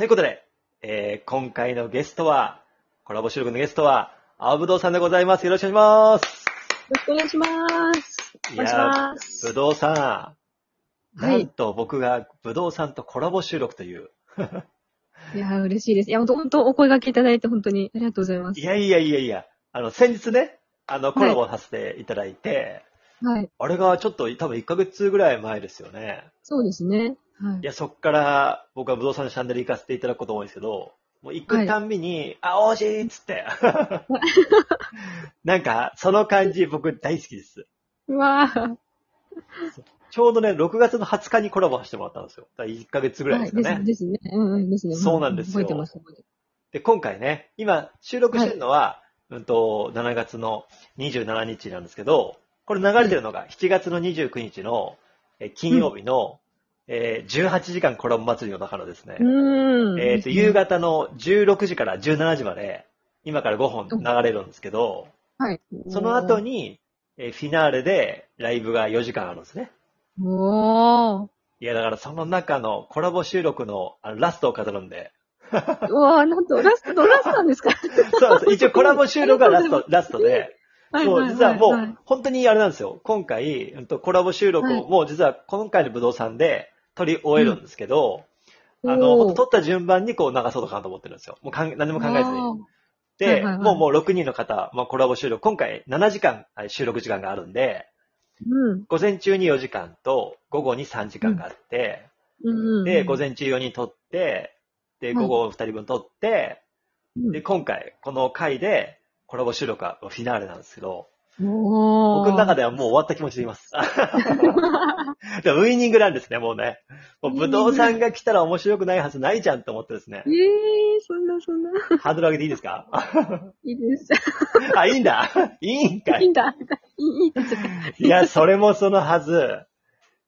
ということで、えー、今回のゲストは、コラボ収録のゲストは、青ぶどうさんでございます。よろしくお願いします。よろしくお願いします。お願いします。ぶどうさん。はいなんと僕がぶどうさんとコラボ収録という。いやー、嬉しいです。いや、本当お声掛けいただいて本当にありがとうございます。いやいやいやいや、あの、先日ね、あの、コラボさせていただいて、はい。あれがちょっと多分1ヶ月ぐらい前ですよね。そうですね。はいい。や、そっから僕はぶどうさんのシャンデリ行かせていただくこと多いんですけど、もう行くたんびに、あ、惜しいっつって。なんか、その感じ僕大好きです。うわー。ちょうどね、6月の20日にコラボさせてもらったんですよ。だから1ヶ月ぐらいですかね。はい、ですね。うんうん、ですね。そうなんですよ覚えてます。覚えてで、今回ね、今収録してるのは、うんと、7月の27日なんですけど、これ流れてるのが7月の29日の、えー金曜日の、えー18時間コラボ祭りの中のですね。えっ、と、夕方の16時から17時まで、今から5本流れるんですけど、はい。その後に、えーフィナーレでライブが4時間あるんですね。おー。いや、だからその中のコラボ収録のあのラストを飾るんで、うわー、なんと、ラスト、ラストなんですか？そうです。一応コラボ収録がラスト、ラストで、はいそう、実はもはう、本当にあれなんですよ。今回、うんとコラボ収録を、はいもう実は今回の武道さんで撮り終えるんですけど、うんあの、おーほんと撮った順番にこう流そうかなと思ってるんですよ。もうかん何も考えずに。で、はいはいはいもうもう6人の方、まあ、コラボ収録、今回7時間はい収録時間があるんで、うん。午前中に4時間と午後に3時間があって、うんうん。で、午前中4人撮って、で、午後2人分撮って、うんで、今回、この回で、コラボ収録はフィナーレなんですけど。僕の中ではもう終わった気持ちでいます。でもウイニングなんですね、もうね。もう武道さんが来たら面白くないはずないじゃんと思ってですねえ。えー、そんな、そんな。ハードル上げていいですか？いいです。あ、いいんだ。いいんかい。いいんだ。いい、いや、それもそのはず。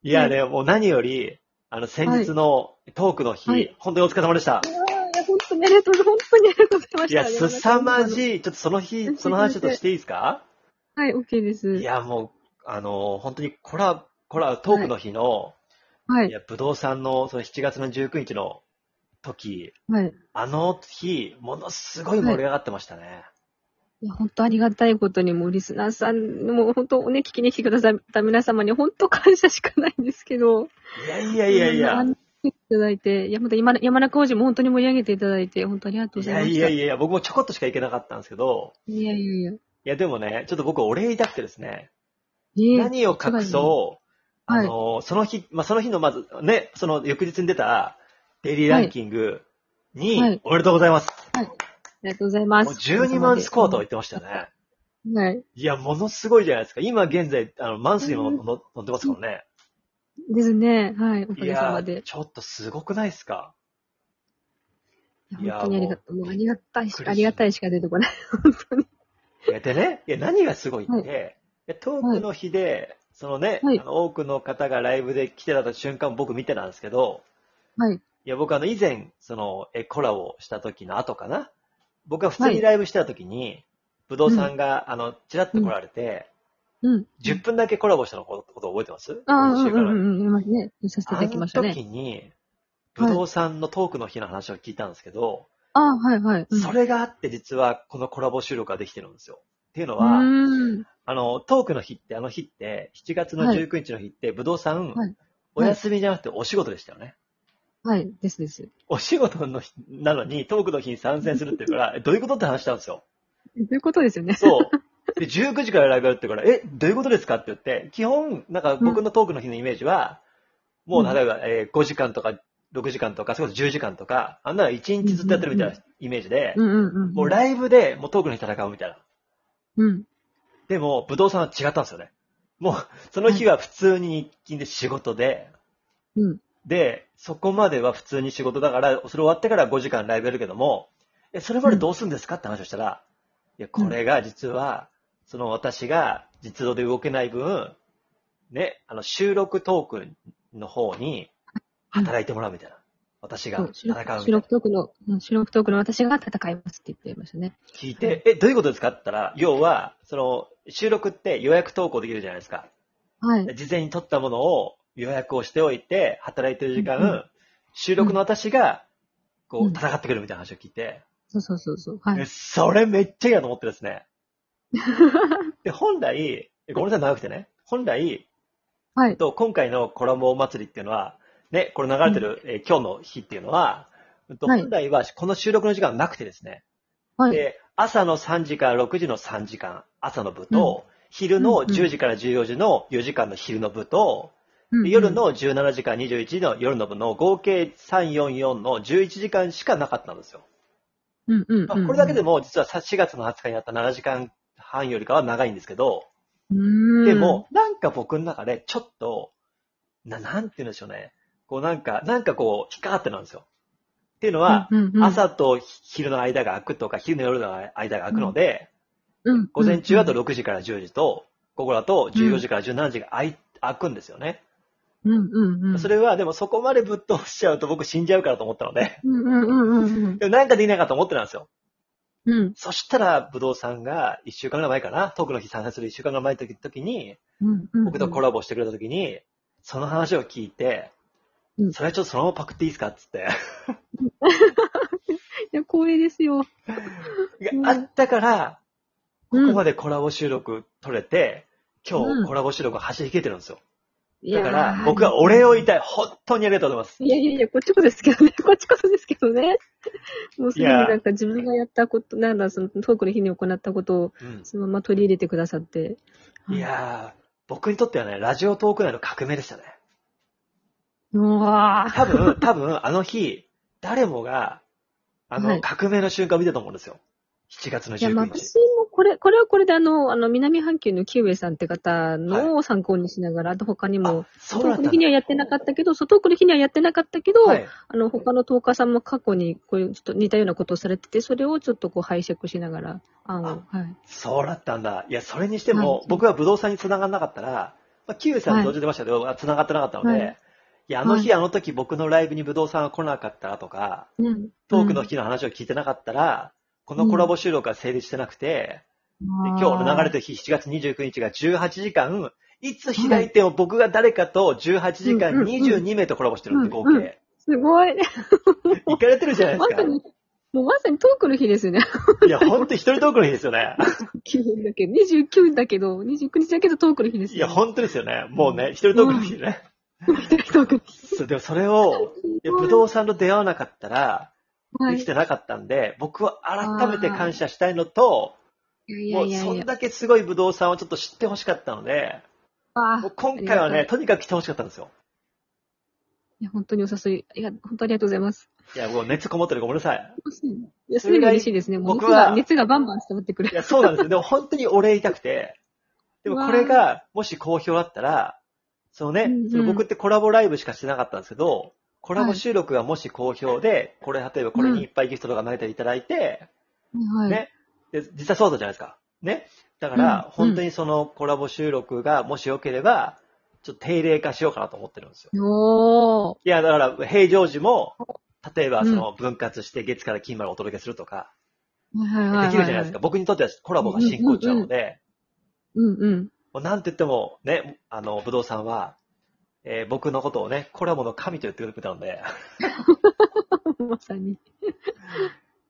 いやね、もう何より、あの、先日のトークの日、はい本当にお疲れ様でした。いや、本当にありがとうございます。本当にありがとうございました。いや、すさまい。じい、ちょっとその日、その話ちょっとしていいですか？はい、OK です。いや、もう、あの、本当にコラ、コラ、トークの日の、、はいい。や、武道さんの、その7月の19日の時、はい。あの日、ものすごい盛り上がってましたね。いや、本当ありがたいことに、もうリスナーさん、もう本当ね、聞きに来てくださった皆様に本当感謝しかないんですけど。いやいやいやいや。あのいただいて、いや、また山山中王子も本当に盛り上げていただいて、本当ありがとうございました。いやいやいや、僕もちょこっとしか行けなかったんですけど、いやいやいや。いやでもね、ちょっと僕お礼言いたくてですね、ええ何を隠そう、はいあの、その日、まあ、その日のまず、ね、その翌日に出たデイリーランキングに、はいおめでとうございます。ありがとうございまもうす。12万スコアと言ってましたよね。はい。いや、ものすごいじゃないですか。今現在、あの、マンスリーも乗ってますからね。ですね。はい。おかげさまで。ちょっとすごくないですかいや本当にありがとう。もうありがたいしありがたいしか出てこない。本当に。いや、でね、いや、何がすごいって、はいトークの日で、そのね、はいあの、多くの方がライブで来てた瞬間僕見てたんですけど、はい。いや、僕あの、以前、その、え、コラボした時の後かな？僕が普通にライブしてた時に、武道さんが、あの、ちらっと来られて、うん。10分だけコラボしたのことこと覚えてます？ああ、うんうんうんうん。やりますね。させていただきましたあのね。時に、武道さんのトークの日の話を聞いたんですけど、ああ、はいはい。うんそれがあって実はこのコラボ収録ができてるんですよ。っていうのうは。あの、トークの日って、あの日って、7月の19日の日って、武道さん、はいお休みじゃなくてお仕事でしたよね？はい。ですです。お仕事の日なのに、トークの日に参戦するっていうから、えどういうことって話したんですよ。どういうことですよね？そう。で、19時からライブやるってから、え、どういうことですかって言って、基本、なんか僕のトークの日のイメージは、もう例えば、えー5時間とか6時間とか、それこそ10時間とか、あんなの1日ずっとやってるみたいなイメージで。もうライブでもうトークの日戦うみたいな。うん。でも、武道さんは違ったんですよね。もう、その日は普通に日勤で仕事で、うん。で、そこまでは普通に仕事だから、それ終わってから5時間ライブやるけども、え、それまでどうするんですかって話をしたら、いや、これが実は、その私が実動で動けない分、ね、あの、収録トークの方に働いてもらうみたいな。私が戦うみたいな。収録トークの、うん収録トークの私が戦いますって言ってましたね。聞いて、え、どういうことですか？って言ったら、要は、その、収録って予約投稿できるじゃないですか。はい。事前に撮ったものを予約をしておいて、働いてる時間、うんうん収録の私が、こう、うん戦ってくるみたいな話を聞いて、そうそうそうそう。はえい。それめっちゃいいなと思ってですね。で、本来、ごめんなさい、長くてね。本来、はい。と今回のコラボ祭りっていうのは、ね、これ流れてる、えー今日の日っていうのは、うんとはい本来はこの収録の時間はなくてですね、はい。で、朝の3時から6時の3時間、朝の部と、昼のうんうん。10時から14時の4時間の昼の部と、うんで夜、の17時から21時の夜の部の合計344の11時間しかなかったんですよ。うんうんまあこれだけでも実はさ4月の20日にあった7時間半よりかは長いんですけど、もでも、、なんか僕の中でちょっと、な、なんて言うんでしょうね。こうなんか、なんかこう、引っかかってるんですよ。っていうのは、うんうんうん、朝と昼の間が空くとか、昼の夜の間が空くので、うん、午前中だとうん6時から10時と、午後だと14時から17時が空い空くんですよね。うんうんうん。それはでもそこまでぶっ通しちゃうと僕死んじゃうからと思ったので、うんうんうんうんうん。でもなんかできないかと思ってたんですよ。うんそしたら、武道さんが1週間ぐらい前かな、トークの日参加する1週間ぐらい前の時に、うんうん。僕とコラボしてくれた時に、その話を聞いて、うんそれはちょっとそのままパクっていいですか？っつって。いや、光栄ですよ。うんあったから、こうんこまでコラボ収録取れて、今うん日コラボ収録走り切れてるんですよ。だから、僕はお礼を言いたい。本当にありがとうございます。いやいやいや、こっちこそですけどね。こっちこそですけどね。もうすぐになんか自分がやったこと、なんだ、そのトークの日に行ったことをうんそのまま取り入れてくださって。いやー、僕にとってはね、ラジオトーク内の革命でしたね。うわー多分、多分、あの日、誰もが、あの、はい革命の瞬間を見たと思うんですよ。7月のいや、まあ19日。私もこれ、これはこれであの、あの、南半球のキウエさんって方のを参考にしながら、あと他にもあ、、そうトークの日にはやってなかったけど、そう、トークの日にはやってなかったけど、はい。あの、他のトーカーさんも過去にこういうちょっと似たようなことをされてて、それをちょっとこう拝借しながら、案を、はい。そうだったんだ。いや、それにしても、はい僕は武道さんに繋がんなかったら、まあ、キウイさんと同時出ましたけど、繋がってなかったので、はいい、や、あの日、はあの時僕のライブに武道さんが来なかったらとか、うん。トークの日の話を聞いてなかったら、このコラボ収録が成立してなくて、で今日の流れてる日、7月29日が18時間、いつ開いても僕が誰かと18時間うんうんうん22名とコラボしてるんで、合うんうん計。すごい。行かれてるじゃないですか。まさに、もうまさにトークの日ですよね。いや、ほんと一人トークの日ですよね。9だけど、29だけど、29日だけどトークの日ですいや、よ、ほんとですよね。もうね、一人トークの日ね。そう、でもそれを、いや、武道さんと出会わなかったら、はい。できてなかったんで、僕は改めて感謝したいのと、もう。そんだけすごい武道さんをちょっと知ってほしかったので、あもう今回はね、ととにかく来てほしかったんですよ。いや、本当にお誘い、いや、本当にありがとうございます。いや、もう熱こもってるごめんなさい。いや、すでに嬉しいですね。もう熱僕はが、熱がバンバン伝わってくるい。や、そうなんですよ。でも本当にお礼言いたくて、でもこれが、もし好評だったら、そのね、うんうんその僕ってコラボライブしかしてなかったんですけど、コラボ収録がもし好評で、これ、例えばこれにいっぱいギフトとか投げていただいて、はい。ね。で、実際そうだったじゃないですか。ね。だから、うん本当にそのコラボ収録がもし良ければ、ちょっと定例化しようかなと思ってるんですよ。おー。いや、だから、平常時も、例えばその分割して月から金までお届けするとか、はいはいはいはい。できるじゃないですか。。僕にとってはコラボが進行中なので、うんうん。もうなんて言ってもね、あの、武道さんは、えー僕のことをね、コラボの神と言ってくれたので、まさに。い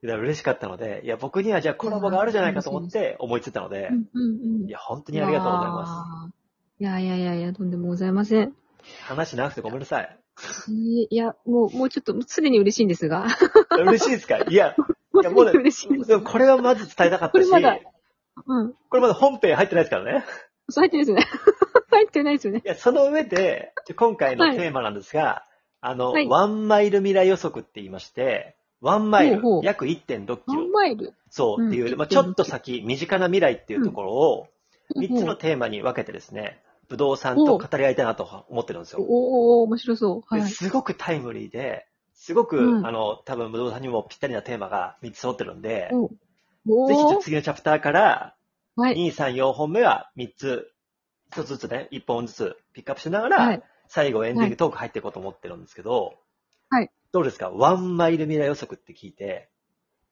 や嬉しかったので、いや、僕にはじゃあコラボがあるじゃないかと思って思いついたのでう、んうんうん。いや、本当にありがとうございます。す。いやいやいやいや、とんでもございません。話長くてごめんなさい。いや、もう、もうちょっと、すでに嬉しいんですが。嬉しいですか？いや、もいやもうね嬉しいんですでもこれはまず伝えたかったし、これまだうん。これまだ本編入ってないですからね。そう入ってないですよね。入ってないですよね。いや、その上で、今回のテーマなんですが、あの、はいワンマイル未来予測って言いまして、ワンマイル、ほうほう約1.6キワロンマイル？そうっていう、うんまあ、ちょっと先、身近な未来っていうところを、うん3つのテーマに分けてですね、武道さんと語り合いたいなと思ってるんですよ。おーおー面白そう。はい。ですごくタイムリーで、すごく、うんあの、多分武道さんにもぴったりなテーマが3つ揃ってるんで、ぜひじゃ次のチャプターから、はい。2、3、4本目は3つ、1つずつね、1本ずつピックアップしながら、はい。最後エンディングトーク入っていこうと思ってるんですけど、はい。どうですか？ワンマイル未来予測って聞いて、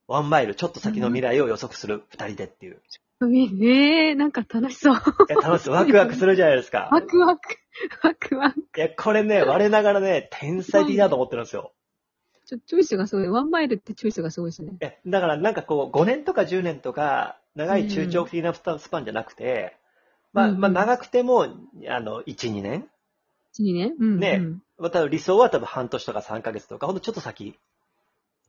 ワンマイルちょっと先の未来を予測する2人でっていう。ええー、なんか楽しそう。いや、楽しい。ワクワクするじゃないですか。ワクワク。ワクワク。いや、これね、我ながらね、天才的だと思ってるんですよ。ちょ、チョイスがすごい。ワンマイルってチョイスがすごいですね。えだからなんかこう、5年とか10年とか、長い中長期的なスパンスパンじゃなくて、まあ、まあ、長くても、あの、1、2年。1、2年？うん。ねうん。また理想は多分半年とか3ヶ月とか、ほんとちょっと先。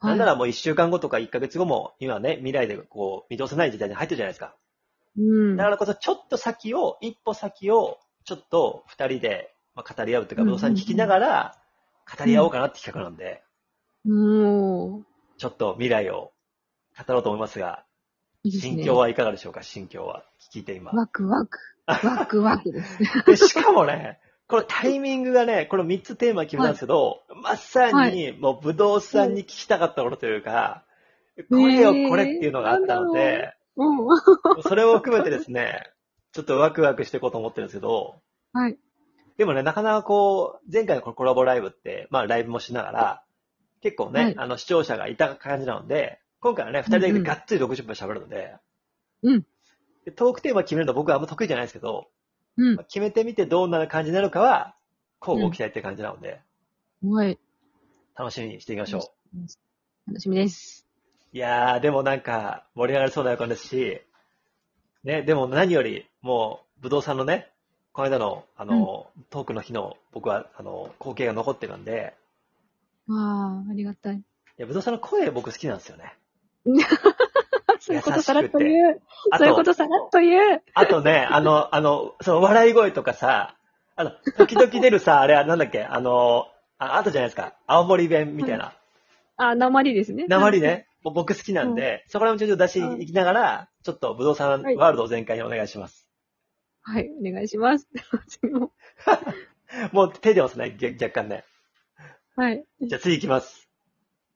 なんならもう1週間後とか1ヶ月後も、今ね、未来でこう、見通せない時代に入ってるじゃないですか。うん。だからこそ、ちょっと先を、一歩先を、ちょっと二人で、まあ、語り合うというか、うん不動産に聞きながら、語り合おうかなって企画なんで、もう、ちょっと未来を語ろうと思いますが、いいですね。心境はいかがでしょうか、心境は。聞いて今。ワクワク。ワクワクです。でしかもね、このタイミングがね、この3つテーマ決めたんですけど、まさはに、もう、武道さんに聞きたかったことというか、これよ、これっていうのがあったので、うん。それを含めてですね、ちょっとワクワクしていこうと思ってるんですけど、はい。でもね、なかなかこう、前回のこのコラボライブって、まあライブもしながら、結構ね、はいあの視聴者がいた感じなので、今回はね、二人だけでがっつり60分喋るので、うん。でトークテーマ決めるの僕はあんま得意じゃないですけど、うんまあ。決めてみてどんな感じになるかは、交互期待って感じなので、はい。楽しみにしていきましょう。楽しみです。いやー、でもなんか、盛り上がりそうな予感ですし、ね、でも何より、もう、武道さんのね、この間の、あの、トークの日の、僕は、あの、光景が残ってるんで、わあ、ありがたい。いや、武道さんの声僕好きなんですよね。そういうことさらっと言う。あそういうことさらっと言う。あとね、あの、あの、その笑い声とかさ、あの、時々出るさ、あれはなんだっけ、あの、ああとじゃないですか、青森弁みたいな。あ、鉛ですね。鉛ね、僕好きなんで、そこら辺もちょっと出しに行きながら、ちょっと武道さんはいワールドを全開にお願いします。はい、お願いします。もう手出ますね、げ若干ね。はい。じゃあ次行きます。